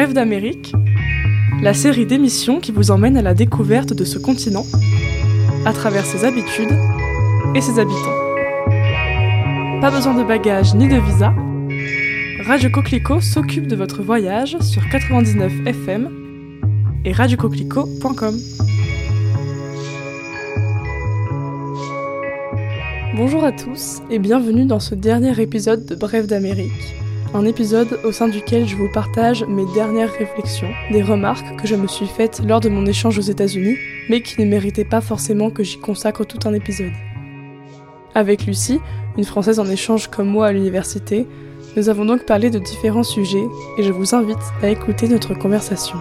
Bref d'Amérique, la série d'émissions qui vous emmène à la découverte de ce continent, à travers ses habitudes et ses habitants. Pas besoin de bagages ni de visa, Radio Coquelicot s'occupe de votre voyage sur 99 FM et radiocoquelicot.com. Bonjour à tous et bienvenue dans ce dernier épisode de Bref d'Amérique. Un épisode au sein duquel je vous partage mes dernières réflexions, des remarques que je me suis faites lors de mon échange aux États-Unis, mais qui ne méritaient pas forcément que j'y consacre tout un épisode. Avec Lucie, une Française en échange comme moi à l'université, nous avons donc parlé de différents sujets et je vous invite à écouter notre conversation.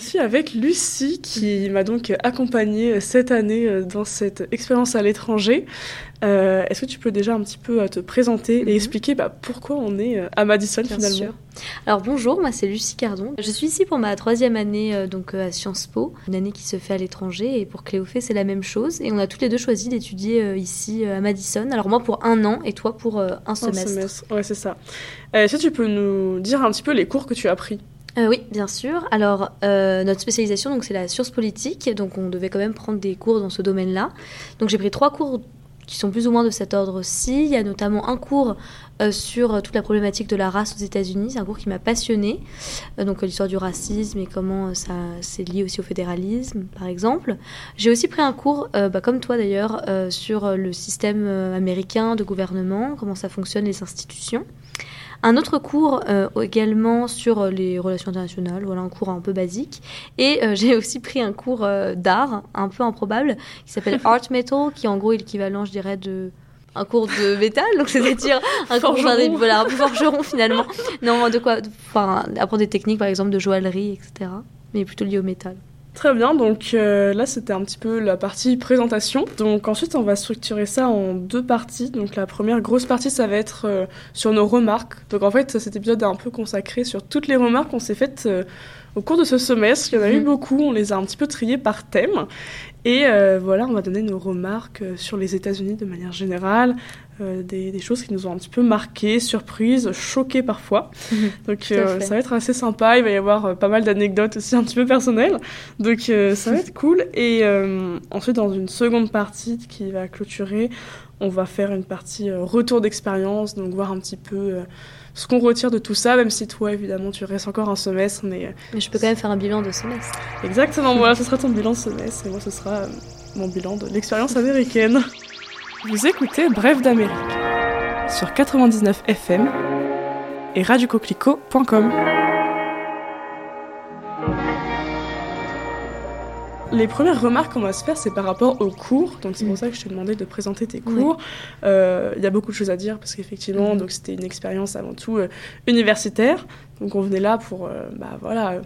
Suis avec Lucie qui m'a donc accompagnée cette année euh, dans cette expérience à l'étranger. Euh, est-ce que tu peux déjà un petit peu euh, te présenter et mhm. expliquer bah, pourquoi on est à Madison finalement? Alors bonjour, moi c'est Lucie Cardon. Je suis ici pour ma troisième année donc à Sciences Po, une année qui se fait à l'étranger et pour Cléophée c'est la même chose et on a toutes les deux choisi d'étudier ici à Madison. Alors moi pour un an et toi pour un semestre. Un semestre, ouais c'est ça. Est-ce que tu peux nous dire un petit peu les cours que tu as pris? Euh, oui, bien sûr. Alors, euh, notre spécialisation, donc, c'est la science politique, donc on devait quand même prendre des cours dans ce domaine-là. Donc, j'ai pris trois cours qui sont plus ou moins de cet ordre-ci. Il y a notamment un cours euh, sur toute la problématique de la race aux États-Unis. C'est un cours qui m'a passionné. donc, l'histoire du racisme et comment ça c'est lié aussi au fédéralisme, par exemple. J'ai aussi pris un cours, bah, comme toi d'ailleurs, sur le système américain de gouvernement, comment ça fonctionne, les institutions. Un autre cours euh, également sur euh, les relations internationales, voilà un cours un peu basique. Et euh, j'ai aussi pris un cours d'art un peu improbable qui s'appelle Art Metal, qui en gros est l'équivalent, je dirais, de un cours de métal, donc c'est-à-dire un cours de voilà, un peu forgeron finalement. Non, de quoi, enfin, apprendre des techniques par exemple de joaillerie, etc. Mais plutôt lié au métal. Très bien, donc euh, là c'était un petit peu la partie présentation. Donc ensuite on va structurer ça en deux parties. Donc la première grosse partie ça va être euh, sur nos remarques. Donc en fait cet épisode est un peu consacré sur toutes les remarques qu'on s'est faites euh, au cours de ce semestre. Il y en a eu mhm. beaucoup, on les a un petit peu triées par thème. Et voilà, on va donner nos remarques sur les États-Unis de manière générale, euh, des, choses qui nous ont un petit peu marqué, surprises, choquées parfois. Mhm. Donc euh, ça va être assez sympa, il va y avoir euh, pas mal d'anecdotes aussi un petit peu personnelles. Donc ça va être cool. Et ensuite, dans une seconde partie qui va clôturer, on va faire une partie retour d'expérience, donc voir un petit peu ce qu'on retire de tout ça, même si toi, évidemment, tu restes encore un semestre. Mais, mais je peux quand même faire un bilan de semestre. Exactement, voilà, ce sera ton bilan de semestre, et moi, ce sera mon bilan de l'expérience américaine. Vous écoutez Bref d'Amérique sur 99 FM et radiocoquelicot.com. Les premières remarques qu'on va se faire, c'est par rapport aux cours. Donc c'est pour ça que je t'ai demandé de présenter tes cours. Euh, il y a beaucoup de choses à dire parce qu'effectivement, donc c'était une expérience avant tout euh, universitaire. Donc on venait là pour, euh, bah voilà,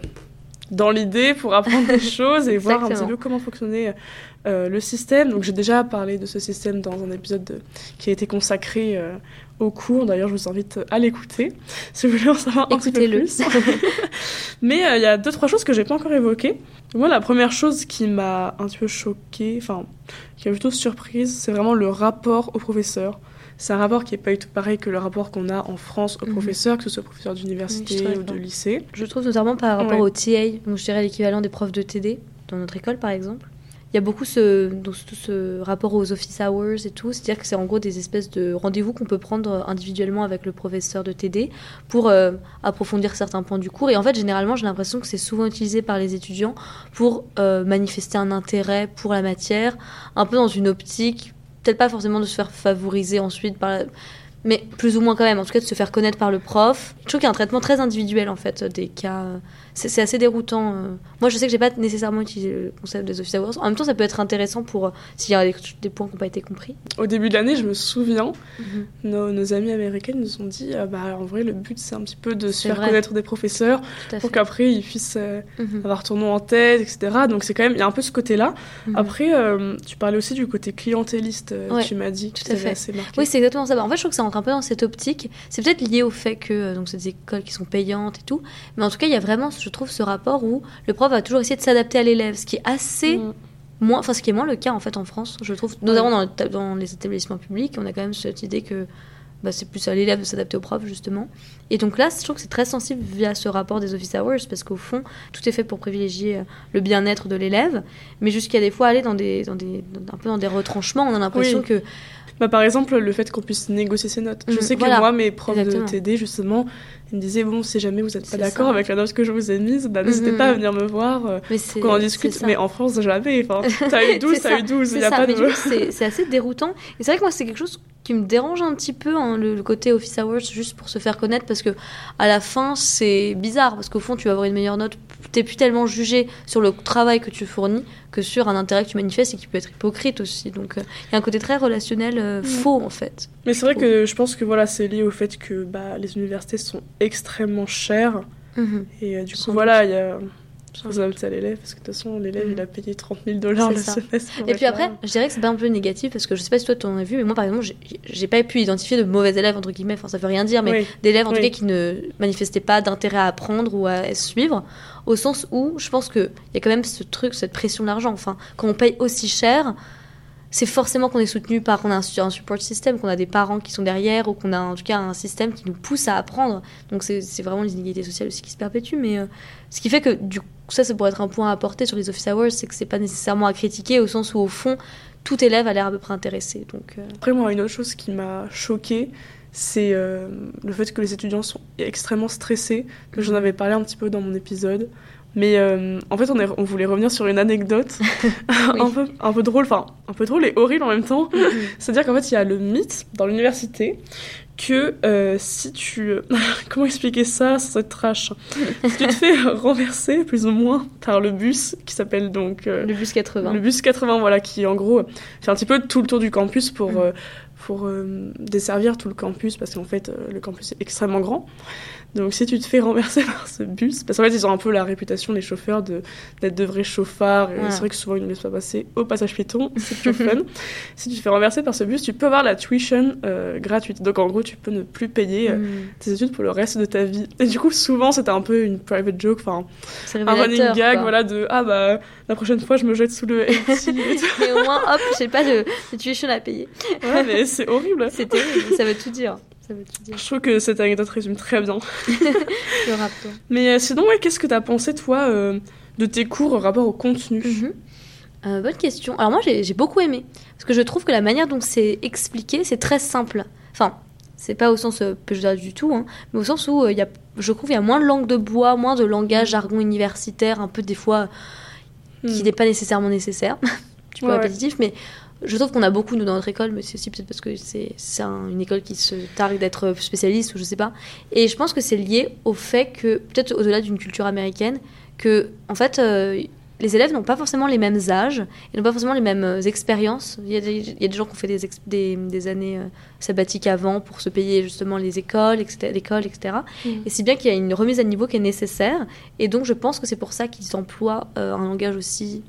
dans l'idée pour apprendre des choses et voir un petit peu comment fonctionnait euh, le système. Donc j'ai déjà parlé de ce système dans un épisode qui a été consacré euh, au cours. D'ailleurs, je vous invite à l'écouter si vous voulez en savoir un petit peu plus. Mais euh, il y a deux trois choses que j'ai pas encore évoquées. Moi, la première chose qui m'a un petit peu choquée, enfin qui m'a plutôt surprise, c'est vraiment le rapport au professeur. C'est un rapport qui n'est pas du tout pareil que le rapport qu'on a en France aux mhm. professeurs, que ce soit professeur d'université ou de lycée. Je trouve notamment par rapport au TA, donc je dirais l'équivalent des profs de TD dans notre école par exemple il y a beaucoup ce, ce rapport aux office hours et tout, c'est-à-dire que c'est en gros des espèces de rendez-vous qu'on peut prendre individuellement avec le professeur de TD pour euh, approfondir certains points du cours. Et en fait, généralement, j'ai l'impression que c'est souvent utilisé par les étudiants pour euh, manifester un intérêt pour la matière, un peu dans une optique, peut-être pas forcément de se faire favoriser ensuite par mais plus ou moins quand même, en tout cas de se faire connaître par le prof. Je trouve qu'il y a un traitement très individuel en fait des cas c'est assez déroutant. Euh. Moi, je sais que j'ai pas nécessairement utilisé le concept des office hours. En même temps, ça peut être intéressant pour euh, s'il y a des, points qui n'ont pas été compris. Au début de l'année, je me souviens, mhm. nos, amis américains nous ont dit euh, bah, en vrai, le but, c'est un petit peu de se faire connaître des professeurs pour qu'après, ils puissent mhm. avoir ton nom en tête, etc. Donc, c'est quand même, il y a un peu ce côté-là. Mhm. Après, tu parlais aussi du côté clientéliste, tu m'as dit, tout à fait. assez marqué. Oui, c'est exactement ça. Bah, en fait, je trouve que ça rentre un peu dans cette optique. C'est peut-être lié au fait que donc, c'est des écoles qui sont payantes et tout. Mais en tout cas, il y a vraiment je trouve, ce rapport où le prof va toujours essayer de s'adapter à l'élève, ce qui est assez mm. moins, enfin ce qui est moins le cas en fait en France, je trouve, notamment dans, le- dans les établissements publics, on a quand même cette idée que bah, c'est plus à l'élève de s'adapter au prof justement. Et donc là, je trouve que c'est très sensible via ce rapport des office hours parce qu'au fond, tout est fait pour privilégier euh, le bien-être de l'élève, mais jusqu'à des fois aller dans des, dans des, dans- un peu dans des retranchements, on a l'impression Oui. que Bah, par exemple, le fait qu'on puisse négocier ses notes. Je Mhm, sais que voilà. moi, mes profs Exactement. de TD, justement, ils me disaient bon, si jamais vous n'êtes pas d'accord avec la note que je vous ai mise, bah, n'hésitez Mhm. pas à venir me voir. euh, c'est qu'on en discute, mais en France, jamais. Enfin, t'as eu 12, C'est t'as eu 12, il a ça, pas de. c'est assez déroutant. Et c'est vrai que moi, c'est quelque chose qui me dérange un petit peu, hein, le, le côté office hours, juste pour se faire connaître, parce que à la fin, c'est bizarre, parce qu'au fond, tu vas avoir une meilleure note. T'es plus tellement jugé sur le travail que tu fournis que sur un intérêt que tu manifestes et qui peut être hypocrite aussi. Donc, euh, il y a un côté très relationnel euh, Mm. faux, en fait. Mais c'est vrai que je pense que voilà, c'est lié au fait que bah, les universités sont extrêmement chères. Mhm. Et euh, du coup, voilà, il y a. Invite à l'élève, parce que de toute façon, l'élève, Mhm. il a payé 30 000 dollars le ça. semestre. Et puis après, je dirais que c'est pas un peu négatif parce que je sais pas si toi tu en as vu, mais moi par exemple, j'ai- pas pu identifier de mauvais élèves entre guillemets. Enfin, ça veut rien dire, mais Oui. d'élèves en tout Oui. cas qui ne manifestaient pas d'intérêt à apprendre ou à suivre, au sens où je pense qu'il y a quand même ce truc, cette pression de l'argent. Enfin, quand on paye aussi cher, c'est forcément qu'on est soutenu par qu'on a un, su- un support system, qu'on a des parents qui sont derrière ou qu'on a en tout cas un système qui nous pousse à apprendre. Donc c'est vraiment les inégalités sociales aussi qui se perpétuent. Mais euh, ce qui fait que ça, ça pourrait être un point à apporter sur les office hours, c'est que c'est pas nécessairement à critiquer au sens où au fond, tout élève a l'air à peu près intéressé. Donc euh, Après, moi, une autre chose qui m'a choquée, c'est euh, le fait que les étudiants sont extrêmement stressés. J'en avais parlé un petit peu dans mon épisode. Mais euh, en fait, on, est- on voulait revenir sur une anecdote un, peu, un peu drôle, enfin, un peu drôle et horrible en même temps. C'est-à-dire qu'en fait, il y a le mythe dans l'université que euh, si tu... Comment expliquer ça sans être trash? Si tu te fais renverser, plus ou moins, par le bus, qui s'appelle donc... euh, le bus 80. le bus 80, voilà, qui en gros fait un petit peu tout le tour du campus pour, Mm. pour desservir tout le campus, parce qu'en fait, le campus est extrêmement grand. Donc si tu te fais renverser par ce bus, parce qu'en fait, ils ont un peu la réputation, les chauffeurs, de- d'être de, vrais chauffards, c'est vrai que souvent, ils ne laissent pas passer au passage piéton, c'est toujours fun. si tu te fais renverser par ce bus, tu peux avoir la tuition euh, gratuite. Donc en gros, tu peux ne plus payer euh, Mm. tes études pour le reste de ta vie. Et du coup, souvent, c'était un peu une private joke, enfin, un running gag, quoi. voilà, de ah bah la prochaine fois je me jette sous le. Mais au moins, hop, j'ai pas de, de tuition à payer. Ouais, mais c'est horrible. C'est terrible, ça veut tout dire. Ça veut tout dire. Je trouve que cette anecdote résume très bien. Le rap, toi. Mais euh, sinon, ouais, qu'est-ce que t'as pensé, toi, euh, de tes cours au rapport au contenu? Mhm. Euh, bonne question. Alors moi, j'ai beaucoup aimé. Parce que je trouve que la manière dont c'est expliqué, c'est très simple. Enfin, c'est pas au sens euh, péjoratif du tout, hein, mais au sens où euh, il y a, je trouve qu'il y a moins de langue de bois, moins de langage, jargon universitaire, un peu des fois qui Hmm. n'est pas nécessairement nécessaire. tu Ouais, ouais. répétitif, mais je trouve qu'on a beaucoup, nous, dans notre école, mais c'est aussi peut-être parce que c'est c'est un- une école qui se targue d'être spécialiste ou je sais pas. Et je pense que c'est lié au fait que, peut-être au-delà d'une culture américaine, que, en fait, euh, les élèves n'ont pas forcément les mêmes âges et n'ont pas forcément les mêmes euh, expériences. Il y, a des, il y a des gens qui ont fait des, ex- des, des années euh, sabbatiques avant pour se payer justement les écoles, etc. l'école, etc. Mm. Et si bien qu'il y a une remise à niveau qui est nécessaire. Et donc, je pense que c'est pour ça qu'ils emploient euh, un langage aussi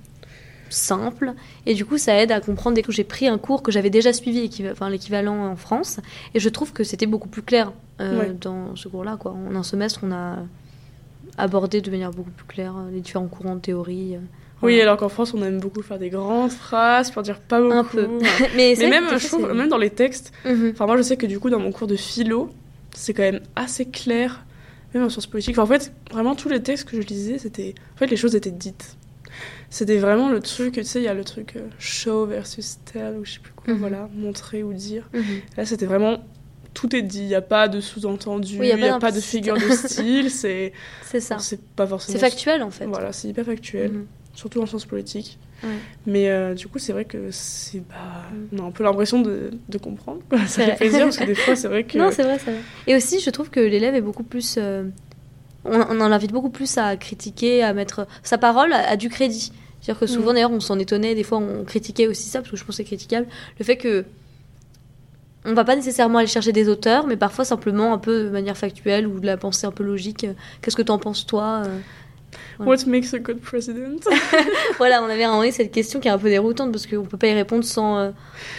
simple. Et du coup, ça aide à comprendre. Dès que j'ai pris un cours que j'avais déjà suivi, enfin, l'équivalent en France, et je trouve que c'était beaucoup plus clair euh, Ouais. dans ce cours-là. Quoi. En un semestre, on a abordé de manière beaucoup plus claire euh, les différents courants de théorie. euh, Oui, alors qu'en France, on aime beaucoup faire des grandes phrases pour dire pas beaucoup. Un peu. Mais, même, je trouve, même dans les textes, Mhm. enfin, moi, je sais que du coup, dans mon cours de philo, c'est quand même assez clair, même en sciences politiques. Enfin, en fait, vraiment, tous les textes que je lisais, c'était. En fait, les choses étaient dites. C'était vraiment le truc, tu sais, il y a le truc euh, show versus tell, ou je sais plus quoi, Mhm. voilà, montrer ou dire. Mhm. Là, c'était vraiment. Tout est dit, il n'y a pas de sous-entendu, Oui, il y a n'y pas a, pas de figure de style, c'est C'est ça. c'est pas forcément. C'est factuel en fait. Voilà, c'est hyper factuel, Mhm. surtout en sciences politiques. Ouais. Mais euh, du coup, c'est vrai que c'est bah, on a un peu l'impression de, de comprendre. quoi. Ça C'est fait vrai. plaisir parce que des fois, c'est vrai que. Non, c'est vrai, c'est vrai. Et aussi, je trouve que l'élève est beaucoup plus. euh, on, on en invite beaucoup plus à critiquer, à mettre sa parole à, à du crédit. C'est-à-dire que souvent, Mm. d'ailleurs, on s'en étonnait, des fois, on critiquait aussi ça, parce que je pense que c'est critiquable. Le fait que. On va pas nécessairement aller chercher des auteurs, mais parfois simplement un peu de manière factuelle ou de la pensée un peu logique. euh, Qu'est-ce que t'en penses, toi euh What makes a good president? Voilà, on avait donné cette question qui est un peu déroutante parce qu'on peut pas y répondre sans, euh,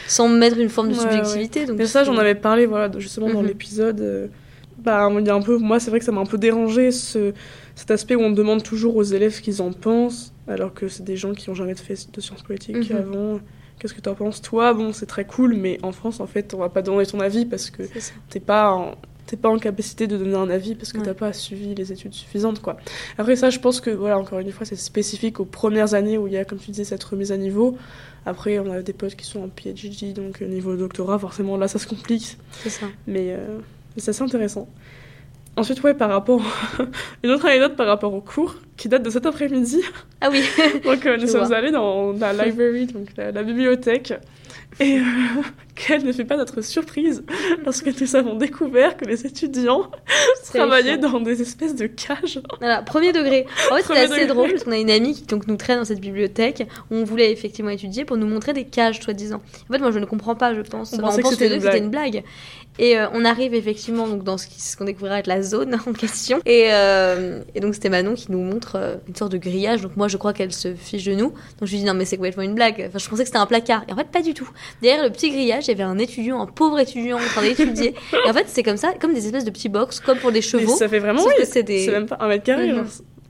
sans mettre une forme de Ouais, subjectivité. Donc Mais ça, j'en avais parlé, voilà, justement dans Mhm. l'épisode. euh, bah, il y a un peu, moi, c'est vrai que ça m'a un peu dérangé ce, cet aspect où on demande toujours aux élèves ce qu'ils en pensent, alors que c'est des gens qui n'ont jamais fait de sciences politiques Mhm. avant. Qu'est-ce que tu en penses? Toi, bon, c'est très cool, mais en France, en fait, on va pas demander ton avis parce que t'es pas en, t'es pas en capacité de donner un avis parce que Ouais. t'as pas suivi les études suffisantes, quoi. Après ça, je pense que, voilà, encore une fois, c'est spécifique aux premières années où il y a, comme tu disais, cette remise à niveau. Après, on a des potes qui sont en PhD, donc euh, niveau doctorat, forcément, là, ça se complique. C'est ça. Mais, euh, mais c'est assez intéressant. Ensuite, ouais, par rapport. Une autre anecdote par rapport au cours qui date de cet après-midi. Ah oui. Donc, euh, nous sommes vois. allés dans la library, donc la, la bibliothèque. Et euh, quelle ne fait pas notre surprise lorsque nous avons découvert que les étudiants C'est travaillaient dans des espèces de cages. Voilà, premier degré. En fait, c'était assez degré. drôle parce qu'on a une amie qui donc, nous traîne dans cette bibliothèque où on voulait effectivement étudier pour nous montrer des cages, soi-disant. En fait, moi, je ne comprends pas, je pense. On Enfin, que pense c'était les une deux c'était une blague. Et euh, on arrive effectivement donc, dans ce qu'on découvrira être la zone en question. Et, euh, et donc, c'était Manon qui nous montre euh, une sorte de grillage. Donc, moi, je crois qu'elle se fiche de nous. Donc, je lui dis non, mais c'est complètement une blague. Enfin, je pensais que c'était un placard. Et en fait, pas du tout. Derrière le petit grillage, il y avait un étudiant, un pauvre étudiant en train d'étudier. et en fait, c'est comme ça, comme des espèces de petits box, comme pour des chevaux. ça fait vraiment. Oui, c'est des. Même pas un mètre carré. Genre.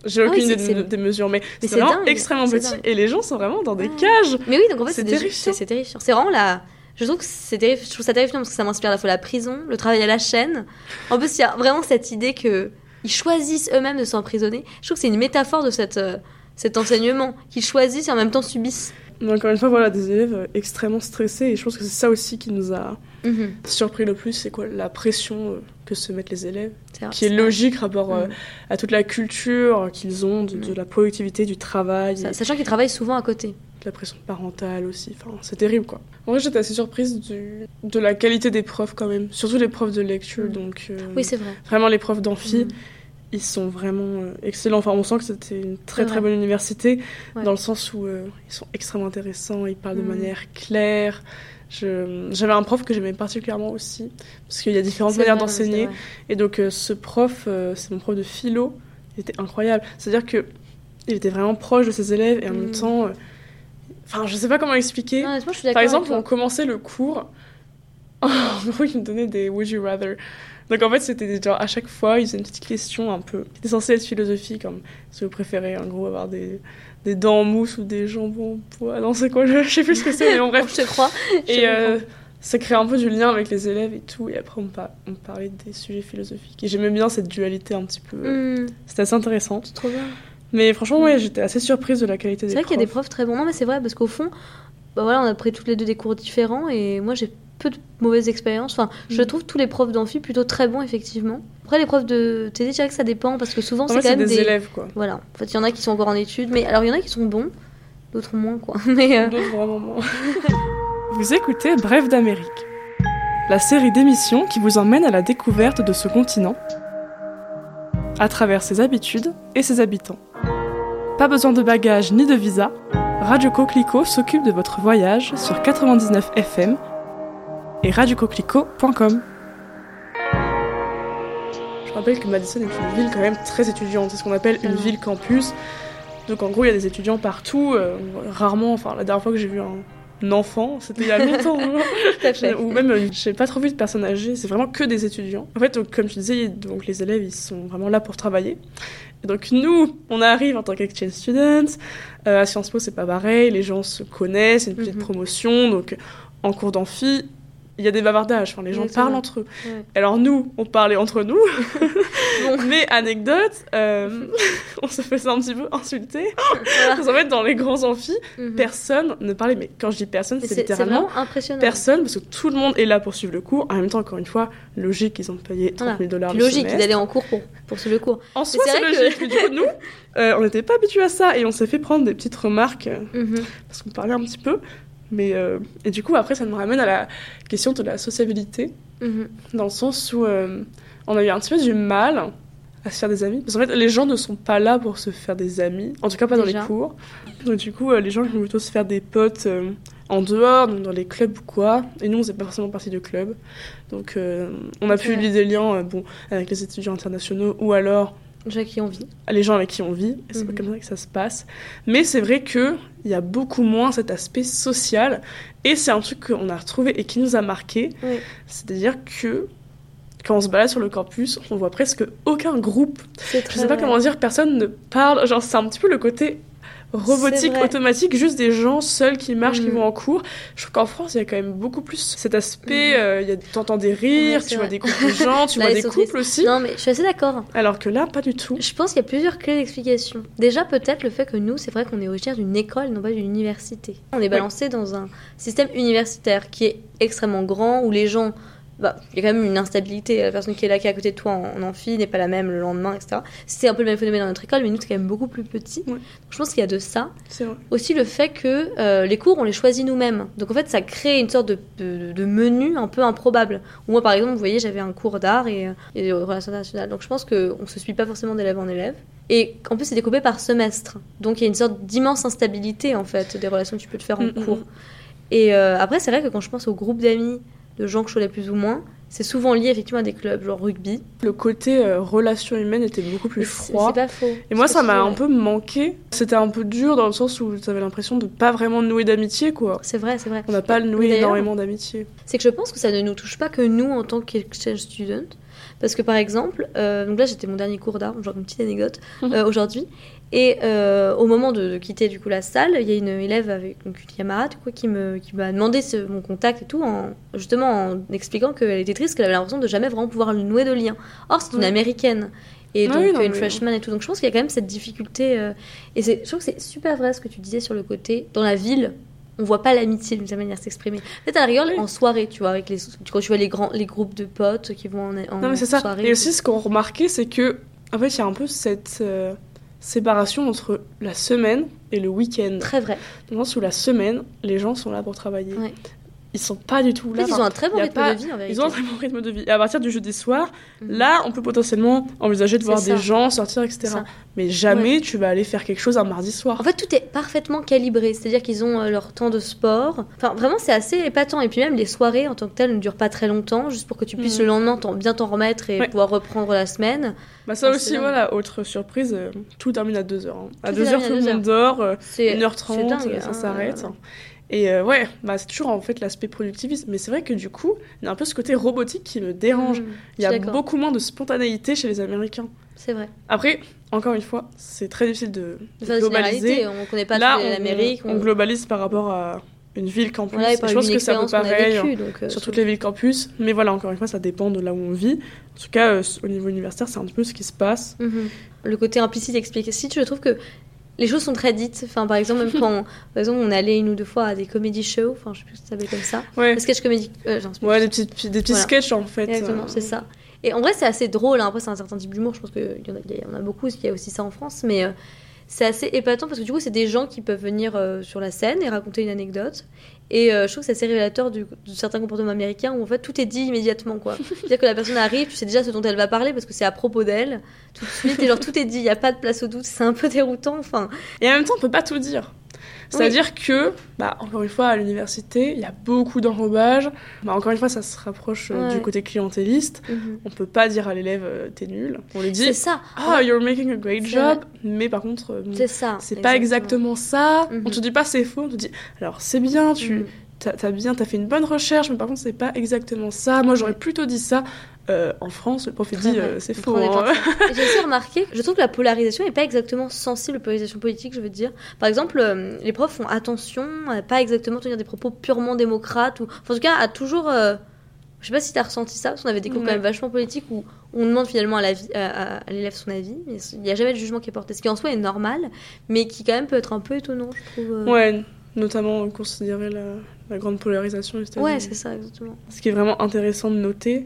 J'ai Ah aucune c'est- des, des mesures, mais, Mais c'est vraiment dingue, extrêmement petit. dingue. Et les gens sont vraiment dans des cages. Mais oui, donc en fait, C'est terrifiant. C'est terrifiant. C'est vraiment la. Je trouve que c'est. Je trouve ça terrifiant parce que ça m'inspire à la fois la prison, le travail à la chaîne. En plus, il y a vraiment cette idée que ils choisissent eux-mêmes de s'emprisonner. Je trouve que c'est une métaphore de cette, euh, cet enseignement qu'ils choisissent et en même temps subissent. Mais encore une fois, voilà, des élèves euh, extrêmement stressés. Et je pense que c'est ça aussi qui nous a Mhm. surpris le plus. C'est quoi la pression euh, que se mettent les élèves, vrai, qui est logique rapport euh, Mhm. à toute la culture qu'ils ont, de, de la productivité, du travail, Ça- et Sachant qu'ils travaillent souvent à côté. de la pression parentale aussi. Enfin, c'est terrible, quoi. En vrai, j'étais assez surprise du, de la qualité des profs quand même. Surtout les profs de lecture, Mhm. donc euh, Oui, c'est vrai. vraiment les profs d'amphi. Ils sont vraiment euh, excellents. Enfin, on sent que c'était une très très bonne université, Ouais. dans le sens où euh, ils sont extrêmement intéressants, ils parlent de Mhm. manière claire. J'avais un prof que j'aimais particulièrement aussi, parce qu'il y a différentes manières d'enseigner. Et donc euh, ce prof, euh, c'est mon prof de philo, il était incroyable. C'est-à-dire que il était vraiment proche de ses élèves et en même temps, euh, enfin je sais pas comment expliquer. Non, Par exemple, on commençait le cours, en gros il me donnait des Would you rather. Donc en fait c'était genre à chaque fois ils faisaient une petite question un peu qui était censée être philosophique comme si vous préférez en gros avoir des, des dents en mousse ou des jambons en bois. Non c'est quoi? Je, je sais plus ce que c'est mais bon bref. Je te crois. Et euh, ça crée un peu du lien avec les élèves et tout. Et après, on, par- on parlait des sujets philosophiques. Et j'aimais bien cette dualité un petit peu. Mhm. C'était assez intéressant. C'est trop bien. Mais franchement, ouais, j'étais assez surprise de la qualité des C'est vrai qu'il y a des profs. profs très bons. Non, mais c'est vrai parce qu'au fond, bah voilà, on a pris toutes les deux des cours différents et moi j'ai peu de mauvaises expériences. Enfin, je Mm. trouve tous les profs d'amphi plutôt très bons effectivement. Après les profs de TD, je dirais que ça dépend parce que souvent En c'est quand c'est même des, des, élèves, quoi. Voilà. En fait, il y en a qui sont encore en études, mais alors il y en a qui sont bons, d'autres moins quoi. Mais euh, D'autres vraiment moins. vous écoutez Bref d'Amérique, la série d'émissions qui vous emmène à la découverte de ce continent, à travers ses habitudes et ses habitants. Pas besoin de bagages ni de visa, Radio Coquelicot s'occupe de votre voyage sur 99 FM et radiocoquelicot.com. Je rappelle que Madison est une ville quand même très étudiante, c'est ce qu'on appelle une ville campus. Donc en gros, il y a des étudiants partout, euh, rarement, enfin la dernière fois que j'ai vu un, enfant, c'était il y a longtemps. hein. Ou même, euh, j'ai pas trop vu de personnes âgées, c'est vraiment que des étudiants. En fait, donc, comme tu disais, donc, les élèves, ils sont vraiment là pour travailler. Et donc nous, on arrive en tant qu'exchange students. Euh, à Sciences Po, c'est pas pareil, les gens se connaissent, c'est une petite Mhm. promotion. Donc en cours d'amphi, il y a des bavardages, enfin, les gens parlent entre eux. Ouais. Alors nous, on parlait entre nous, Bon. mais anecdote, euh, on se faisait un petit peu insulter. Parce qu'en fait, dans les grands amphis, Mhm. personne ne parlait. Mais quand je dis personne, c'est littéralement impressionnant. personne, parce que tout le monde est là pour suivre le cours. En même temps, encore une fois, logique, ils ont payé 30 Voilà. 000 dollars logique semestre. d'aller en cours pour, pour suivre le cours. En soi, c'est que- logique. Mais du coup, nous, euh, on n'était pas habitués à ça et on s'est fait prendre des petites remarques euh, Mhm. parce qu'on parlait un petit peu. Mais euh, et du coup, après, ça nous ramène à la question de la sociabilité, Mhm. dans le sens où euh, on a eu un petit peu du mal à se faire des amis. Parce qu'en fait, les gens ne sont pas là pour se faire des amis, en tout cas pas dans les cours. Donc du coup, euh, les gens vont plutôt se faire des potes en dehors, donc dans les clubs ou quoi. Et nous, on faisait pas forcément partie de club. Donc on a pu lier des liens bon, avec les étudiants internationaux ou alors Déjà qui ont envie. les gens avec qui on vit, c'est Mhm. comme ça que ça se passe. Mais c'est vrai que il y a beaucoup moins cet aspect social, et c'est un truc qu'on a retrouvé et qui nous a marqué, Oui. c'est-à-dire que quand on se balade sur le campus, on voit presque aucun groupe. Je sais pas vrai. comment dire, personne ne parle. Genre, c'est un petit peu le côté robotique, automatique, juste des gens seuls qui marchent, qui Mhm. vont en cours. Je trouve qu'en France, il y a quand même beaucoup plus cet aspect. euh, il y a, t'entends des rires, tu vois des groupes de gens, tu Là, vois des couples aussi. Non, mais je suis assez d'accord. Alors que là, pas du tout. Je pense qu'il y a plusieurs clés d'explication. Déjà, peut-être le fait que nous, c'est vrai qu'on est originaire d'une école, non pas d'une université. On est balancé dans un système universitaire qui est extrêmement grand, où les gens. Bah, il y a quand même une instabilité. La personne qui est là, qui est à côté de toi en, en amphi, n'est pas la même le lendemain, etc. C'est un peu le même phénomène dans notre école, mais nous, c'est quand même beaucoup plus petit. Ouais. Donc, je pense qu'il y a de ça. Vrai. Aussi le fait que euh, les cours, on les choisit nous-mêmes. Donc en fait, ça crée une sorte de, de- de menu un peu improbable. Moi, par exemple, vous voyez, j'avais un cours d'art et, euh, et de relations internationales. Donc je pense qu'on ne se suit pas forcément d'élève en élève. Et en plus, c'est découpé par semestre. Donc il y a une sorte d'immense instabilité, en fait, des relations que tu peux te faire en Mm, mm, cours. mm. Et euh, après, c'est vrai que quand je pense au groupe d'amis, de gens que je connais plus ou moins, c'est souvent lié effectivement à des clubs, genre rugby. Le côté euh, relation humaine était beaucoup plus froid. C'est pas faux. Et moi, ça m'a un peu manqué. C'était un peu dur dans le sens où tu avais l'impression de pas vraiment nouer d'amitié, quoi. C'est vrai, c'est vrai. On n'a pas noué énormément d'amitié. c'est que je pense que ça ne nous touche pas que nous en tant qu'exchange student. Parce que par exemple, euh, donc là j'étais mon dernier cours d'art, genre une petite anecdote, euh, aujourd'hui. Et euh, au moment de, de quitter du coup la salle, il y a une élève avec donc, une camarade quoi, qui me qui m'a demandé ce- mon contact et tout, en, justement en expliquant qu'elle était triste, qu'elle avait l'impression de jamais vraiment pouvoir nouer de lien. Or c'est une américaine. Et Ah donc oui, non, une mais- freshman et tout. Donc je pense qu'il y a quand même cette difficulté. euh, et c'est- je trouve que c'est super vrai ce que tu disais sur le côté. Dans la ville, on voit pas l'amitié d'une certaine manière s'exprimer. Peut-être à la rigueur, Oui. en soirée, tu vois, avec les, quand tu vois les, grands, les groupes de potes qui vont en, en Non, mais c'est ça. soirée. Et aussi, ce qu'on remarquait, c'est que, en fait, il y a un peu cette euh, séparation entre la semaine et le week-end. Très vrai. Dans le sens où la semaine, les gens sont là pour travailler. Ouais. Ils sont pas du tout En là. fait, ils ont un très bon rythme pas- de vie en vérité. Ils ont un très bon rythme de vie. Et à partir du jeudi soir, Mhm. là, on peut potentiellement envisager de voir ça. des gens sortir, etc. Mais jamais tu vas aller faire quelque chose un mardi soir. En fait, tout est parfaitement calibré, c'est-à-dire qu'ils ont euh, leur temps de sport. Enfin, vraiment, c'est assez épatant. Et puis même, les soirées en tant que telles ne durent pas très longtemps, juste pour que tu puisses Mhm. le lendemain bien t'en remettre et Ouais. pouvoir reprendre la semaine. Bah, ça aussi, voilà, autre surprise, euh, tout termine à 2h. À Tout 2h, termine à tout le 2 monde dort. euh, C'est 1h30, c'est dingue, ça hein, s'arrête. Et euh, ouais, bah, c'est toujours en fait l'aspect productiviste. Mais c'est vrai que du coup, il y a un peu ce côté robotique qui me dérange. Mhm. Il y a beaucoup moins de spontanéité chez les Américains. C'est vrai. Après, encore une fois, c'est très difficile de, De globaliser. on connaît pas Là, toute on, l'Amérique. on globalise par rapport à une ville campus. Voilà, et je pense que c'est un peu pareil hein, donc, euh, sur toutes les villes campus. Mais voilà, encore une fois, ça dépend de là où on vit. En tout cas, euh, au niveau universitaire, c'est un petit peu ce qui se passe. Mhm. Le côté implicite explicite, je trouve que les choses sont très dites. Enfin, par exemple, même quand par exemple, on allé une ou deux fois à des comédie shows, enfin, je sais plus si ça s'appelle comme ça. Ouais, Des sketch comédie. euh, genre, ouais des petits, des petits Voilà. sketchs en fait. Exactement, euh, c'est ça. Et en vrai, c'est assez drôle. hein. Après, c'est un certain type d'humour. Je pense qu'il y, en a- y en a beaucoup. Il y a aussi ça en France. Mais euh, c'est assez épatant parce que du coup, c'est des gens qui peuvent venir sur la scène et raconter une anecdote. Et euh, je trouve que c'est assez révélateur de certains comportements américains où en fait tout est dit immédiatement. quoi. C'est-à-dire que la personne arrive, tu sais déjà ce dont elle va parler parce que c'est à propos d'elle tout de suite. Et genre tout est dit, il n'y a pas de place au doute. C'est un peu déroutant. Enfin, Et en même temps, on peut pas tout dire. C'est-à-dire que, bah, encore une fois, à l'université, il y a beaucoup d'enrobage. Bah, encore une fois, ça se rapproche euh, Ouais. du côté clientéliste. On peut pas dire à l'élève, euh, t'es nul. On lui c'est dit, ça. ah, you're making a great C'est job. Mais par contre, euh, C'est ça. c'est pas exactement ça. Mhm. On te dit pas c'est faux. On te dit, alors c'est bien, tu Mhm. T'as as bien, t'as fait une bonne recherche, mais par contre, c'est pas exactement ça. Moi, j'aurais Ouais. plutôt dit ça. Euh, en France, le prof dit, euh, c'est faux. hein. J'ai aussi remarqué, je trouve que la polarisation n'est pas exactement sensible, la polarisation politique, je veux dire. Par exemple, euh, les profs font attention à pas exactement tenir des propos purement démocrates, ou enfin, en tout cas à toujours. euh, Je sais pas si tu as ressenti ça, parce qu'on avait des cours quand même vachement politiques où on demande finalement à l'élève son avis, mais il n'y a jamais de jugement qui est porté, ce qui en soi est normal, mais qui quand même peut être un peu étonnant, je trouve. euh. Ouais, notamment considérer la, la grande polarisation États-Unis. Ouais, c'est ça, exactement. Ce qui est vraiment intéressant de noter,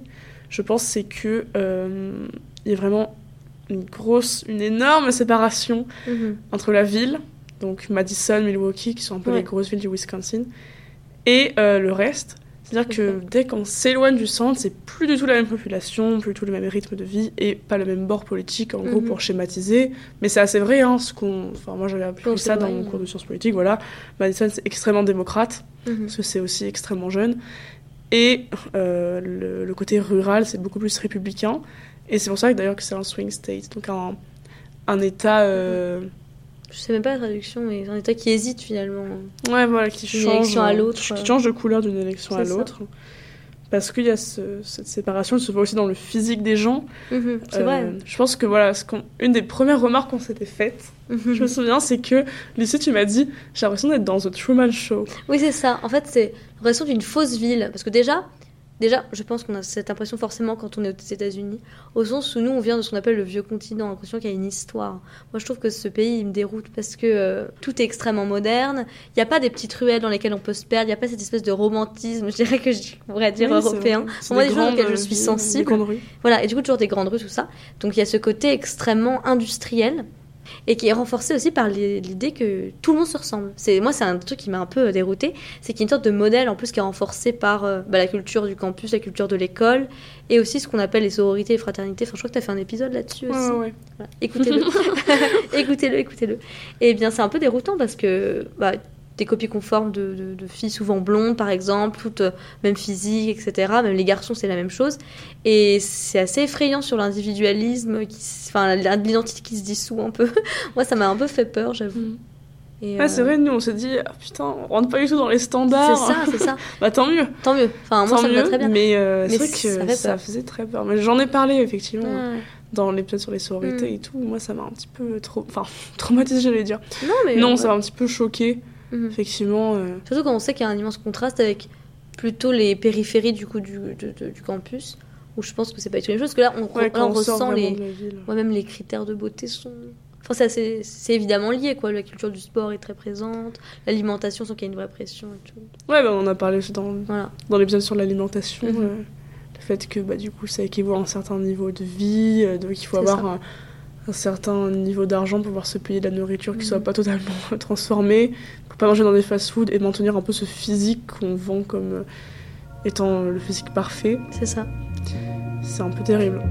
je pense, c'est que euh, il y a vraiment une grosse, une énorme séparation Mhm. entre la ville, donc Madison, Milwaukee, qui sont un peu Ouais. les grosses villes du Wisconsin, et euh, le reste. C'est-à-dire que dès qu'on s'éloigne du centre, c'est plus du tout la même population, plus du tout le même rythme de vie et pas le même bord politique, en gros, Mhm. pour schématiser. Mais c'est assez vrai, hein, ce qu'on... Enfin, moi, j'avais appris ça dans mon cours de sciences politiques, voilà. Madison, c'est extrêmement démocrate, Mhm. parce que c'est aussi extrêmement jeune. Et euh, le, le côté rural, c'est beaucoup plus républicain. Et c'est pour ça que d'ailleurs que c'est un swing state, donc un, un état... euh, Je sais même pas la traduction, mais c'est un état qui hésite finalement. Ouais, voilà, qui D'une change, élection à euh, l'autre, qui euh. change de couleur d'une élection à l'autre. parce qu'il y a ce- cette séparation, elle se voit aussi dans le physique des gens. Mhm, c'est Euh, vrai. Je pense que voilà, ce une des premières remarques qu'on s'était faites, Mhm. je me souviens, c'est que Lucie, tu m'as dit, j'ai l'impression d'être dans The Truman Show. Oui, c'est ça. En fait, c'est l'impression d'une fausse ville. Parce que déjà, déjà, je pense qu'on a cette impression forcément quand on est aux États-Unis, au sens où nous, on vient de ce qu'on appelle le vieux continent, l'impression qu'il y a une histoire. Moi, je trouve que ce pays, il me déroute parce que euh, tout est extrêmement moderne. Il n'y a pas des petites ruelles dans lesquelles on peut se perdre. Il n'y a pas cette espèce de romantisme, je dirais que je pourrais dire Oui, européen. Pour moi, des des choses auxquelles je suis sensible. des grandes rues. Voilà, et du coup, toujours des grandes rues, tout ça. Donc, il y a ce côté extrêmement industriel et qui est renforcé aussi par l'idée que tout le monde se ressemble. C'est Moi, c'est un truc qui m'a un peu dérouté, c'est qu'il y a une sorte de modèle en plus qui est renforcé par euh, bah, la culture du campus, la culture de l'école et aussi ce qu'on appelle les sororités et fraternités. Enfin, je crois que tu as fait un épisode là-dessus Ouais, aussi. ouais, ouais. Voilà. Écoutez-le. écoutez-le, écoutez-le. Et bien, c'est un peu déroutant parce que bah, des copies conformes de, de- de filles souvent blondes, par exemple, toutes euh, même physiques, etc. Même les garçons, c'est la même chose. Et c'est assez effrayant sur l'individualisme, qui enfin, l'identité qui se dissout un peu. Moi, ça m'a un peu fait peur, j'avoue. Et, Ouais, c'est euh, vrai, nous on s'est dit, ah, putain, on rentre pas du tout dans les standards. C'est ça, c'est ça. Bah tant mieux. Tant mieux. Enfin, moi, tant ça me va très bien. Mais, euh, Mais c'est vrai ça que ça, faisait très peur. Mais j'en ai parlé effectivement Ouais. dans l'épisode sur les sororités Mm. et tout. Moi, ça m'a un petit peu trop, enfin, traumatisé, j'allais dire. Non, mais. non, ouais. ça m'a un petit peu choqué, Mhm. effectivement. euh, Surtout quand on sait qu'il y a un immense contraste avec plutôt les périphéries du coup du, de- de- du campus, où je pense que c'est pas du tout la même chose. Parce que là, on, ouais, là, quand on on sort ressent les. Ouais, même les critères de beauté sont. Enfin, c'est assez- c'est évidemment lié, quoi. La culture du sport est très présente, l'alimentation, sans qu'il y ait une vraie pression et tout. Ouais, bah, on a parlé aussi dans, Voilà. dans l'épisode sur l'alimentation. Mhm. euh, le fait que bah, du coup, ça équivaut à un certain niveau de vie, euh, donc il faut C'est avoir un, un certain niveau d'argent pour pouvoir se payer de la nourriture qui Mhm. soit pas totalement transformée, pas manger dans des fast-foods et maintenir un peu ce physique qu'on vend comme euh, étant le physique parfait. C'est ça. C'est un peu terrible.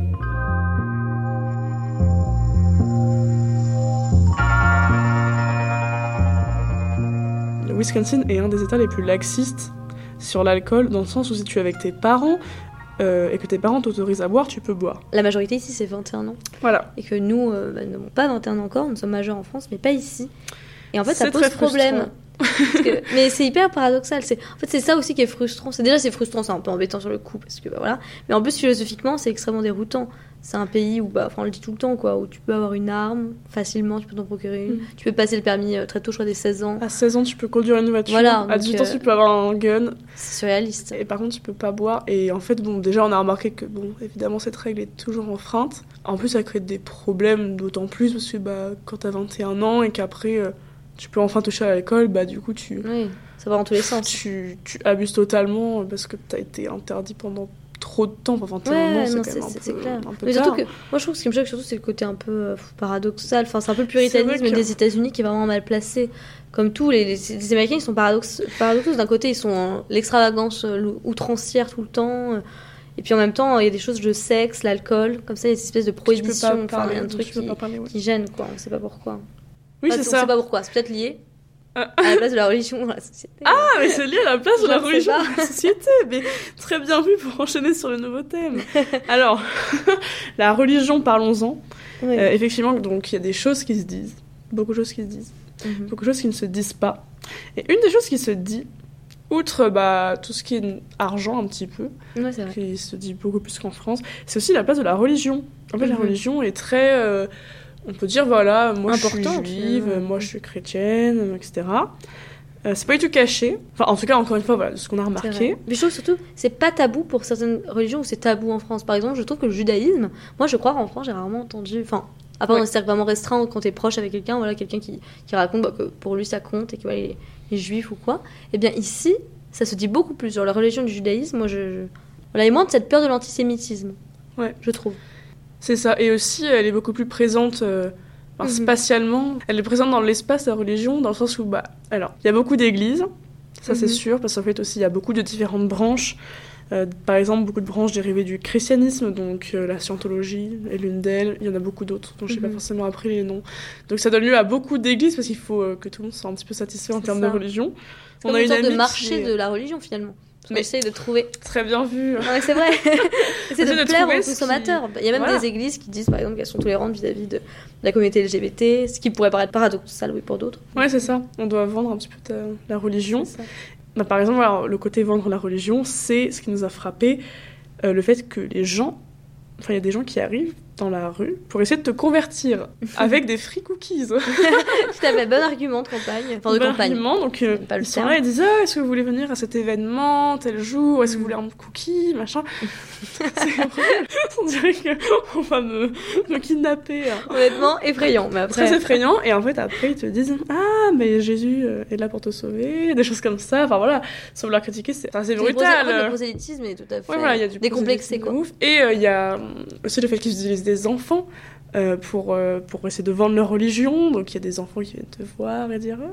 Le Wisconsin est un des États les plus laxistes sur l'alcool, dans le sens où si tu es avec tes parents euh, et que tes parents t'autorisent à boire, tu peux boire. La majorité ici, c'est 21 ans. Voilà. Et que nous, euh, bah, nous n'avons pas 21 ans encore, nous sommes majeurs en France, mais pas ici. Et en fait, ça pose problème. Que- mais c'est hyper paradoxal. C'est, en fait, c'est ça aussi qui est frustrant. C'est déjà c'est frustrant, c'est un peu embêtant sur le coup parce que bah, voilà. Mais en plus philosophiquement, c'est extrêmement déroutant. C'est un pays où, bah, enfin, on le dit tout le temps, quoi, où tu peux avoir une arme facilement, tu peux t'en procurer une, Mm. tu peux passer le permis euh, très tôt, je crois des 16 ans. À 16 ans, tu peux conduire une voiture. Voilà, à donc, 18 ans, euh, tu peux avoir un gun. C'est surréaliste. Et par contre, tu peux pas boire. Et en fait, bon, déjà, on a remarqué que, bon, évidemment, cette règle est toujours enfreinte. En plus, ça crée des problèmes d'autant plus parce que, bah, quand t'as 21 ans et qu'après, euh, tu peux enfin toucher à l'alcool, bah, du coup, tu, Oui, ça va dans tous les sens. tu, tu abuses totalement parce que t'as été interdit pendant trop de temps. Enfin, 21 ans, Ouais, quand c'est clair. un peu Mais tard. surtout que, moi je trouve que ce qui me choque surtout, c'est le côté un peu euh, paradoxal. Enfin, c'est un peu le puritanisme que- des États-Unis qui est vraiment mal placé. Comme tous les, les, les Américains, ils sont paradox, paradoxaux. D'un côté, ils sont l'extravagance euh, outrancière tout le temps. euh, Et puis en même temps, il y a des choses de sexe, l'alcool, comme ça, il y a cette espèce de Tu prohibition. Enfin, il y parler, a un truc tu qui, parler, ouais. qui gêne, quoi. On sait pas pourquoi. Oui, c'est on ça. sait pas pourquoi. C'est peut-être lié Ah. à la place de la religion dans la société. Ah, mais c'est lié à la place de la sais religion dans la société. Mais très bien vu pour enchaîner sur le nouveau thème. Alors, la religion, parlons-en. Euh, effectivement, donc il y a des choses qui se disent, beaucoup de choses qui se disent, Mhm. beaucoup de choses qui ne se disent pas. Et une des choses qui se dit, outre bah, tout ce qui est argent un petit peu, Ouais, qui se dit beaucoup plus qu'en France, c'est aussi la place de la religion. En fait, la Mhm. religion est très... euh, on peut dire, voilà, moi je suis juive, finalement. moi je suis chrétienne, etc. Euh, c'est pas du tout caché. Enfin, en tout cas, encore une fois, voilà, ce qu'on a remarqué. Mais je trouve surtout, c'est pas tabou pour certaines religions où c'est tabou en France. Par exemple, je trouve que le judaïsme, moi je crois en France, j'ai rarement entendu. Enfin, à part Ouais. dans des cercles vraiment restreints, quand t'es proche avec quelqu'un, voilà, quelqu'un qui, qui raconte bah, que pour lui ça compte et qu'il est, est juif ou quoi. Et bien ici, ça se dit beaucoup plus. Sur la religion du judaïsme, moi je. je... Voilà, a moins de cette peur de l'antisémitisme. Ouais. Je trouve. C'est ça. Et aussi, elle est beaucoup plus présente euh, enfin, Mhm. spatialement. Elle est présente dans l'espace, la religion, dans le sens où, bah, alors, il y a beaucoup d'églises, ça c'est Mhm. sûr, parce qu'en fait aussi, il y a beaucoup de différentes branches. Euh, par exemple, beaucoup de branches dérivées du christianisme, donc euh, la scientologie est l'une d'elles. Il y en a beaucoup d'autres, dont je n'ai pas Mhm. forcément appris les noms. Donc ça donne lieu à beaucoup d'églises, parce qu'il faut euh, que tout le monde soit un petit peu satisfait en termes ça. de religion. C'est comme une sorte de qui marché de la religion finalement. Mais- essaye de trouver. Très bien vu. C'est vrai. c'est de de plaire aux qui- consommateurs. Il y a même Voilà. des églises qui disent, par exemple, qu'elles sont tolérantes vis-à-vis de la communauté LGBT, ce qui pourrait paraître paradoxal, oui, pour d'autres. Ouais, c'est ça. On doit vendre un petit peu ta- la religion. Bah, par exemple, alors, le côté vendre la religion, c'est ce qui nous a frappé, euh, le fait que les gens, enfin, il y a des gens qui arrivent dans la rue pour essayer de te convertir avec des free cookies. Tout à fait, bon argument de campagne. Enfin, de Bon campagne. argument, donc euh, Pas le ils sont là, ils disent ah, est-ce que vous voulez venir à cet événement tel jour? Est-ce que vous voulez un cookie machin? On dirait qu'on va me, me kidnapper. hein. Honnêtement, effrayant. Mais après, Très effrayant. Et en fait, après, ils te disent ah, mais Jésus euh, est là pour te sauver, des choses comme ça. Enfin voilà, sans vouloir critiquer, c'est assez brutal. Le prosélytisme est tout à fait Ouais, voilà, il y a du décomplexé. Quoi. ouf. Et euh, il y a aussi le fait qu'ils utilisent des enfants euh, pour, euh, pour essayer de vendre leur religion. Donc il y a des enfants qui viennent te voir et dire ah,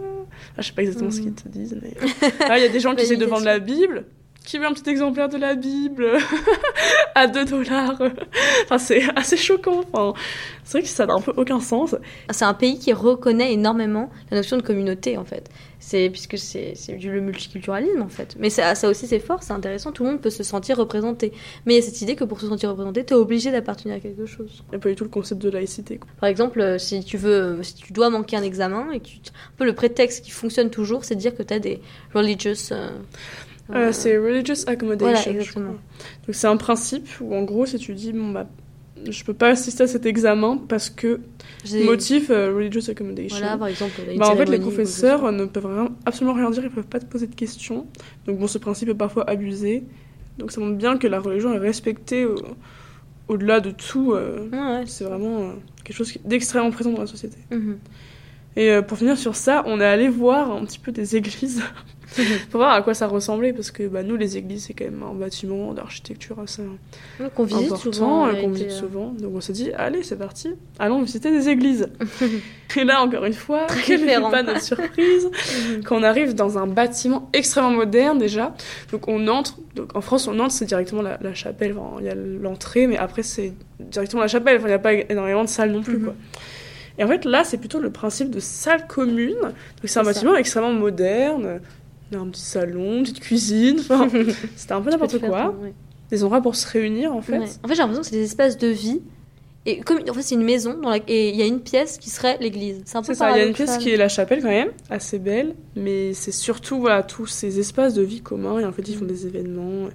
Ah, je sais pas exactement ce Mhm. qu'ils te disent, mais Ah, il y a des gens qui essaient de vendre la Bible. Qui veut un petit exemplaire de la Bible à 2 dollars Enfin, c'est assez choquant. Enfin, c'est vrai que ça n'a un peu aucun sens. C'est un pays qui reconnaît énormément la notion de communauté, en fait. C'est puisque c'est du le multiculturalisme, en fait. Mais ça, ça aussi, c'est fort, c'est intéressant. Tout le monde peut se sentir représenté. Mais il y a cette idée que pour se sentir représenté, t'es obligé d'appartenir à quelque chose. Il n'y a pas du tout le concept de laïcité. quoi. Par exemple, euh, si tu veux, si tu dois manquer un examen et que tu, un peu le prétexte qui fonctionne toujours, c'est de dire que t'as des religious. euh, Euh, euh, c'est religious accommodation. Voilà, exactement. Donc c'est un principe où en gros, si tu dis bon bah je peux pas assister à cet examen parce que motif euh, religious accommodation. Voilà, par exemple. Bah, en fait, les professeurs ne peuvent rien- absolument rien dire, ils peuvent pas te poser de questions. Donc bon, ce principe est parfois abusé. Donc ça montre bien que la religion est respectée au- au-delà de tout. euh, chose. Ouais, c'est vraiment euh, quelque chose d'extrêmement présent dans la société. Mhm. Et euh, pour finir sur ça, on est allé voir un petit peu des églises pour voir à quoi ça ressemblait parce que bah, nous, les églises, c'est quand même un bâtiment d'architecture assez Donc, on visite important souvent. en et qu'on visite euh. souvent. Donc on s'est dit, allez, c'est parti, allons visiter des églises. et là, encore une fois, quelle n'est pas notre surprise quand on arrive dans un bâtiment extrêmement moderne déjà. Donc on entre, donc en France, on entre, c'est directement la, la chapelle. Enfin, il y a l'entrée, mais après, c'est directement la chapelle. Enfin, il n'y a pas énormément de salles non plus, quoi. Et en fait, là, c'est plutôt le principe de salle commune. Donc c'est un ça. bâtiment extrêmement moderne. Un petit salon, une petite cuisine. Enfin, c'était un peu n'importe quoi. ouais. Des endroits pour se réunir, en fait. Ouais. En fait, j'ai l'impression que c'est des espaces de vie. Et comme en fait, c'est une maison dans la... et il y a une pièce qui serait l'église. C'est un peu ça, il y a une pièce qui est la chapelle quand même, assez belle, mais c'est surtout voilà, tous ces espaces de vie communs et en fait ils font des événements.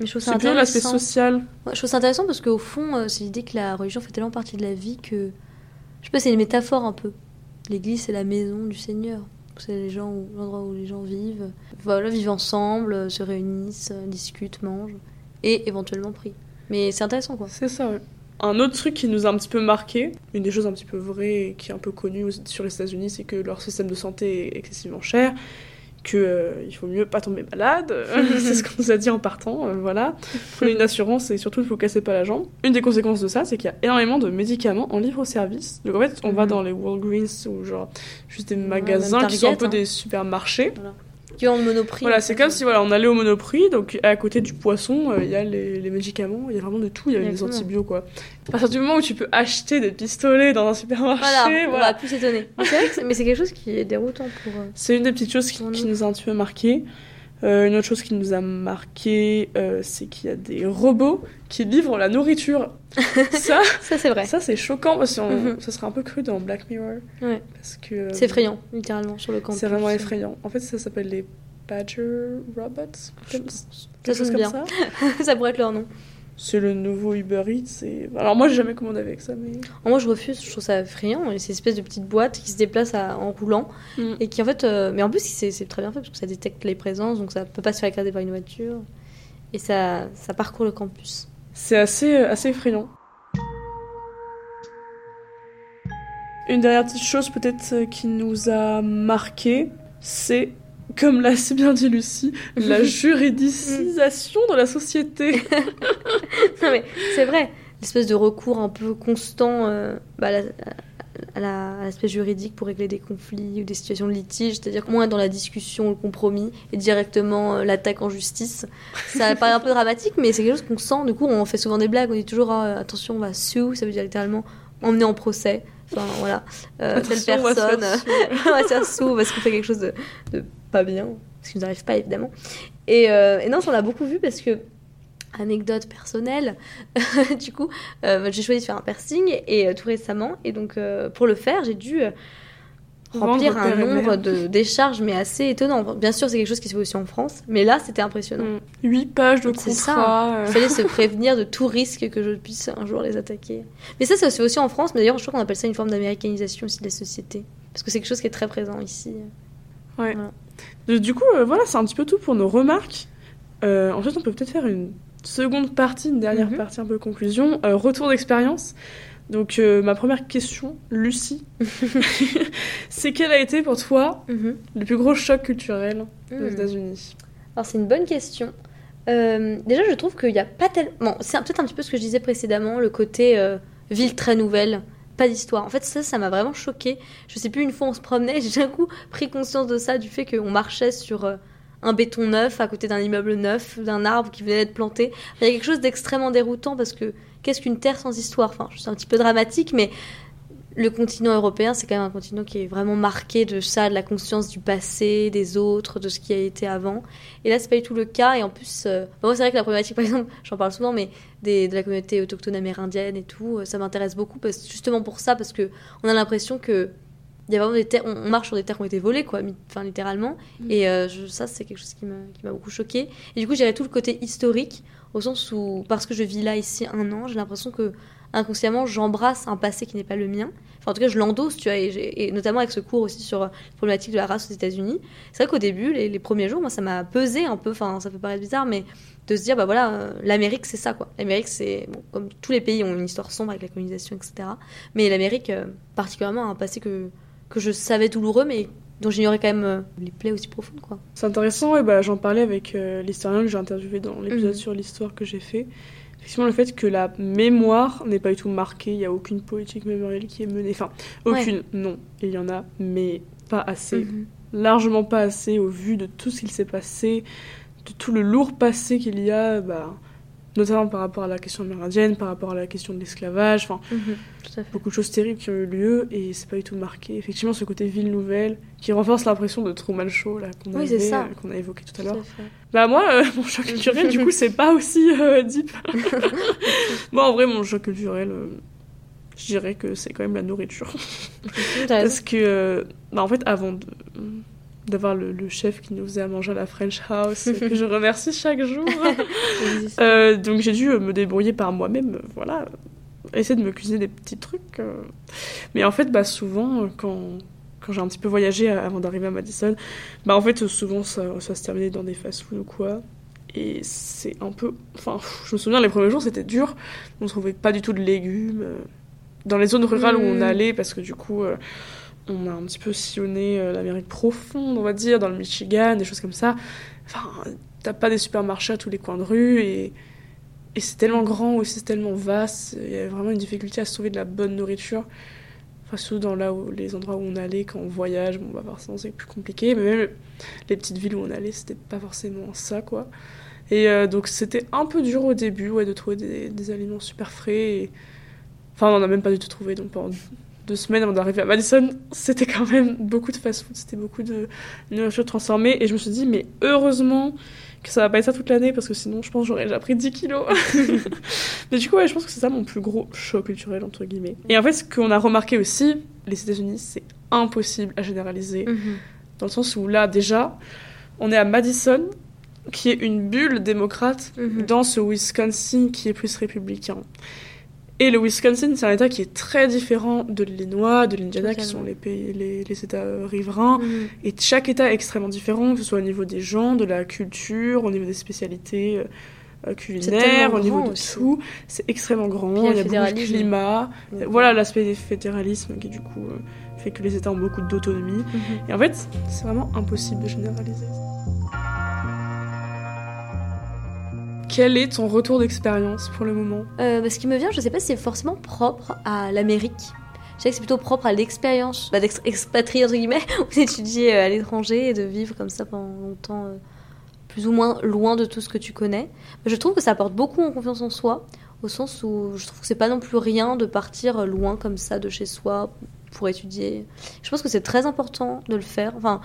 Mais je trouve ça C'est plutôt l'aspect social. Ouais, je trouve ça intéressant parce qu'au fond, euh, c'est l'idée que la religion fait tellement partie de la vie que. Je sais pas, c'est une métaphore un peu. L'église, c'est la maison du Seigneur. C'est les gens l'endroit où les gens vivent. Voilà, vivent ensemble, se réunissent, discutent, mangent. Et éventuellement prient. Mais c'est intéressant quoi. C'est ça. Un autre truc qui nous a un petit peu marqué, une des choses un petit peu vraies et qui est un peu connue sur les États-Unis, c'est que leur système de santé est excessivement cher, que euh, il faut mieux pas tomber malade. c'est ce qu'on nous a dit en partant. euh, voilà, prenez une assurance et surtout il faut casser pas la jambe. Une des conséquences de ça, c'est qu'il y a énormément de médicaments en libre-service. Donc en fait, on va Mhm. dans les Walgreens ou genre juste des magasins qui sont un peu hein. des supermarchés. Qui ont le monoprix. Voilà, c'est comme si voilà, on allait au Monoprix, donc à côté du poisson, euh, il y a les, les médicaments, il y a vraiment de tout, il y a les antibiotiques quoi. À partir du moment où tu peux acheter des pistolets dans un supermarché, Voilà, on voilà. va plus s'étonner. Mais c'est vrai que c'est- mais c'est quelque chose qui est déroutant pour. euh, C'est une des petites choses qui, nous. nous a un petit peu marqué. Euh, une autre chose qui nous a marqué, euh, c'est qu'il y a des robots qui livrent la nourriture. ça, Ça, c'est vrai. ça c'est choquant parce que Mhm. ça serait un peu cru dans Black Mirror. Ouais. Parce que euh, C'est effrayant, littéralement, sur le campus. C'est vraiment effrayant. En fait, ça s'appelle les Badger Robots. Quelque chose comme bien. ça. ça pourrait être leur nom. C'est le nouveau Uber Eats. Et... Alors moi, j'ai jamais commandé avec ça, mais... Moi, je refuse, je trouve ça effrayant. Et c'est une espèce de petite boîte qui se déplace à- en roulant. Mm. Et qui, en fait. euh, Mais en plus, c'est très bien fait parce que ça détecte les présences, donc ça peut pas se faire écraser par une voiture. Et ça, ça parcourt le campus. C'est assez, assez effrayant. Une dernière petite chose peut-être euh, qui nous a marqué, c'est, comme l'a si bien dit Lucie, la juridicisation de la société. non, mais c'est vrai. L'espèce de recours un peu constant euh, bah, à la- à la- à l'aspect juridique pour régler des conflits ou des situations de litige, c'est-à-dire moins dans la discussion, le compromis et directement euh, l'attaque en justice. Ça paraît un peu dramatique, mais c'est quelque chose qu'on sent. Du coup, on fait souvent des blagues, on dit toujours ah, attention, on va sue, ça veut dire littéralement emmener en procès. Enfin voilà, Euh, telle Attention, on va se faire personne, on va se faire sous parce qu'on fait quelque chose de, de pas bien, ce qui nous arrive pas évidemment. Et, euh, et non, ça, on l'a beaucoup vu parce que anecdote personnelle, du coup, euh, j'ai choisi de faire un piercing et euh, tout récemment, et donc euh, pour le faire, j'ai dû remplir un nombre de décharges, mais assez étonnant. Bien sûr, c'est quelque chose qui se fait aussi en France, mais là, c'était impressionnant. Mm. Huit pages de C'est ça. contrat. euh. Il fallait se prévenir de tout risque que je puisse un jour les attaquer. Mais ça, ça se fait aussi en France, mais d'ailleurs, je crois qu'on appelle ça une forme d'américanisation aussi de la société. Parce que c'est quelque chose qui est très présent ici. Ouais. Voilà. Du coup, euh, voilà, c'est un petit peu tout pour nos remarques. Euh, ensuite, on peut peut-être faire une seconde partie, une dernière Mhm. partie un peu conclusion. Euh, retour d'expérience. Donc, euh, ma première question, Lucie, c'est quel a été pour toi Mhm. le plus gros choc culturel aux Mhm. États-Unis? Alors c'est une bonne question. Euh, déjà, je trouve qu'il n'y a pas tellement... Bon, c'est peut-être un petit peu ce que je disais précédemment, le côté euh, ville très nouvelle, pas d'histoire. En fait, ça, ça m'a vraiment choqué. Je sais plus, une fois on se promenait, j'ai d'un coup pris conscience de ça, du fait qu'on marchait sur un béton neuf, à côté d'un immeuble neuf, d'un arbre qui venait d'être planté. Il y a quelque chose d'extrêmement déroutant parce que qu'est-ce qu'une terre sans histoire? Enfin, c'est un petit peu dramatique, mais le continent européen, c'est quand même un continent qui est vraiment marqué de ça, de la conscience du passé, des autres, de ce qui a été avant. Et là, c'est pas du tout le cas. Et en plus, euh, moi, c'est vrai que la problématique, par exemple, j'en parle souvent, mais des, de la communauté autochtone amérindienne et tout, euh, ça m'intéresse beaucoup, parce, justement pour ça, parce que on a l'impression que il y a vraiment des terres, on, marche sur des terres qui ont été volées, quoi, enfin littéralement. Mm. Et euh, je- ça, c'est quelque chose qui m'a beaucoup choqué. Et du coup, j'irais tout le côté historique, au sens où, parce que je vis là ici un an, j'ai l'impression que inconsciemment, j'embrasse un passé qui n'est pas le mien. Enfin, en tout cas, je l'endosse, tu vois, et, notamment avec ce cours aussi sur euh, la problématique de la race aux États-Unis. C'est vrai qu'au début, les, les premiers jours, moi, ça m'a pesé un peu, enfin, ça peut paraître bizarre, mais de se dire, bah voilà, euh, l'Amérique, c'est ça, quoi. L'Amérique, c'est, bon, comme tous les pays ont une histoire sombre avec la colonisation, etc. Mais l'Amérique, euh, particulièrement, a un passé que, que je savais douloureux, mais dont j'ignorais quand même euh, les plaies aussi profondes, quoi. C'est intéressant, et bah, j'en parlais avec euh, l'historien que j'ai interviewé dans l'épisode Mhm. sur l'histoire que j'ai fait. Effectivement, le fait que la mémoire n'est pas du tout marquée, il n'y a aucune politique mémorielle qui est menée. Enfin, aucune, non, il y en a, mais pas assez. Mhm. Largement pas assez au vu de tout ce qu'il s'est passé, de tout le lourd passé qu'il y a, bah, notamment par rapport à la question amérindienne, par rapport à la question de l'esclavage, enfin, Mhm. Beaucoup de choses terribles qui ont eu lieu et c'est pas du tout marqué. Effectivement, ce côté ville nouvelle qui renforce l'impression de Truman Show là qu'on Oui, euh, qu'on a évoqué tout à l'heure. Bah moi, euh, mon choc culturel, du coup, c'est pas aussi euh, deep. moi, en vrai, mon choc culturel, euh, je dirais que c'est quand même la nourriture. Parce que, bah, en fait, avant de d'avoir le, le chef qui nous faisait à manger à la French House, que je remercie chaque jour. Euh, donc j'ai dû me débrouiller par moi-même, voilà, essayer de me cuisiner des petits trucs. euh. Mais en fait, bah, souvent, quand, quand j'ai un petit peu voyagé euh, avant d'arriver à Madison, bah, en fait, souvent, ça, ça se terminait dans des fast-food ou quoi. Et c'est un peu... Enfin, je me souviens, les premiers jours, c'était dur. On trouvait pas du tout de légumes. Dans les zones rurales où on Mm. allait, parce que du coup... euh, on a un petit peu sillonné euh, l'Amérique profonde, on va dire, dans le Michigan, des choses comme ça. Enfin, t'as pas des supermarchés à tous les coins de rue et, c'est tellement grand aussi, c'est tellement vaste. Il y a vraiment une difficulté à se trouver de la bonne nourriture. Enfin, surtout dans là où, les endroits où on allait quand on voyage, bon, bah forcément c'est plus compliqué, mais même les petites villes où on allait, c'était pas forcément ça, quoi. Et euh, donc c'était un peu dur au début, ouais, de trouver des, aliments super frais. Enfin, on en a même pas du tout trouvé, donc pendant deux semaines avant d'arriver à Madison, c'était quand même beaucoup de fast-food, c'était beaucoup de nourriture transformée. Et je me suis dit, mais heureusement que ça va pas être ça toute l'année, parce que sinon, je pense j'aurais déjà pris 10 kilos. mais du coup, ouais, je pense que c'est ça mon plus gros choc culturel, entre guillemets. Et en fait, ce qu'on a remarqué aussi, les États-Unis, c'est impossible à généraliser. Mhm. Dans le sens où là, déjà, on est à Madison, qui est une bulle démocrate, Mhm. dans ce Wisconsin qui est plus républicain. Et le Wisconsin, c'est un État qui est très différent de l'Illinois, de l'Indiana, qui sont les, pays, les, les États euh, riverains. Mhm. Et chaque État est extrêmement différent, que ce soit au niveau des gens, de la culture, au niveau des spécialités euh, euh, culinaires, au niveau de aussi. tout. C'est extrêmement grand, Puis il y a il y le a beaucoup de fédéralisme. climat. Voilà l'aspect des fédéralismes qui, du coup, euh, fait que les États ont beaucoup d'autonomie. Mhm. Et en fait, c'est vraiment impossible de généraliser. Quel est ton retour d'expérience pour le moment Euh, bah, ce qui me vient, je sais pas si c'est forcément propre à l'Amérique. Je sais que c'est plutôt propre à l'expérience bah, d'expatrier, entre guillemets, ou d'étudier euh, à l'étranger et de vivre comme ça pendant longtemps, euh, plus ou moins loin de tout ce que tu connais. Mais je trouve que ça apporte beaucoup en confiance en soi, au sens où je trouve que c'est pas non plus rien de partir loin comme ça de chez soi pour étudier. Je pense que c'est très important de le faire. Enfin,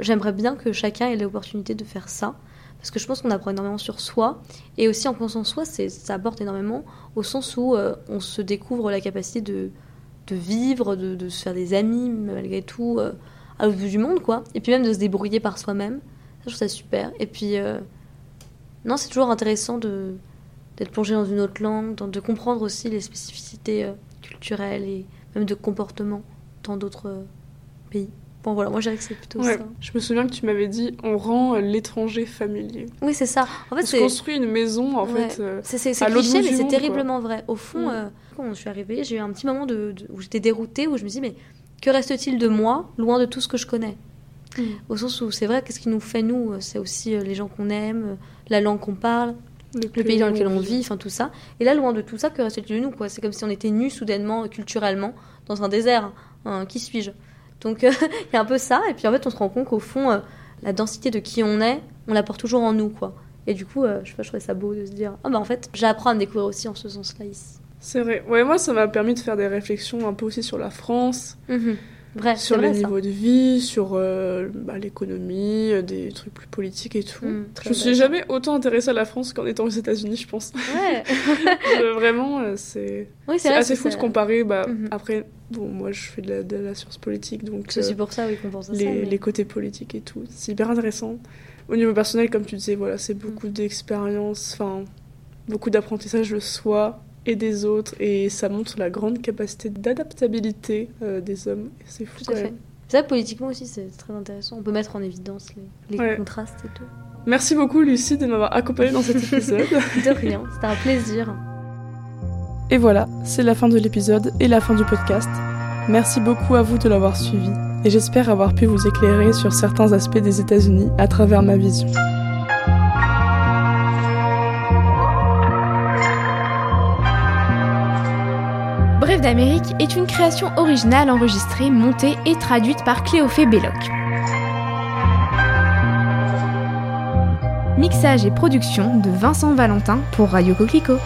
j'aimerais bien que chacun ait l'opportunité de faire ça. Parce que je pense qu'on apprend énormément sur soi. Et aussi en en soi, ça apporte énormément au sens où euh, on se découvre la capacité de, de vivre, de, de, se faire des amis, malgré tout, euh, à l'autre bout du monde, quoi. Et puis même de se débrouiller par soi-même. Ça, je trouve ça super. Et puis, euh, non, c'est toujours intéressant de d'être plongé dans une autre langue, de comprendre aussi les spécificités culturelles et même de comportement dans d'autres pays. Bon voilà, moi je dirais que c'est plutôt ça. Je me souviens que tu m'avais dit on rend l'étranger familier. Oui, c'est ça. En fait, c'est construit une maison en fait. c'est cliché, mais c'est terriblement vrai. Au fond, mm. quand je suis arrivée, j'ai eu un petit moment de, où j'étais déroutée, où je me dis mais que reste-t-il de moi, loin de tout ce que je connais? Mm. Au sens où c'est vrai, qu'est-ce qui nous fait nous C'est aussi euh, les gens qu'on aime, euh, la langue qu'on parle, le, pays dans lequel on vit, enfin tout ça. Et là, loin de tout ça, que reste-t-il de nous quoi? C'est comme si on était nus soudainement, culturellement, dans un désert. Hein, qui suis-je? Donc il y a un peu ça, et puis en fait on se rend compte qu'au fond, euh, la densité de qui on est, on la porte toujours en nous, quoi. Et du coup, euh, je, sais pas, je trouvais ça beau de se dire, ah bah en fait, j'apprends à me découvrir aussi en ce sens-là ici. C'est vrai. Ouais, moi ça m'a permis de faire des réflexions un peu aussi sur la France. Mhm sur les niveaux de vie, sur euh, bah, l'économie, euh, des trucs plus politiques et tout. Mm, je me suis jamais autant intéressée à la France qu'en étant aux États-Unis, je pense. Ouais. vraiment, euh, c'est assez fou de comparer. Bah, mm-hmm. Après, bon, moi je fais de la, science politique, donc. C'est pour ça, oui, qu'on pense à les, ça. Les côtés politiques et tout. C'est hyper intéressant. Au niveau personnel, comme tu disais, voilà, c'est beaucoup mm. d'expérience, enfin, beaucoup d'apprentissage de soi et des autres, et ça montre la grande capacité d'adaptabilité euh, des hommes. C'est fou quand même. Ça, politiquement aussi, c'est très intéressant. On peut mettre en évidence les, les contrastes et tout. Merci beaucoup, Lucie, de m'avoir accompagnée dans cet épisode. de rien, c'était un plaisir. Et voilà, c'est la fin de l'épisode et la fin du podcast. Merci beaucoup à vous de l'avoir suivi, et j'espère avoir pu vous éclairer sur certains aspects des États-Unis à travers ma vision. d'Amérique est une création originale enregistrée, montée et traduite par Cléophée Belloc. Mixage et production de Vincent Valentin pour Radio Coquelicot.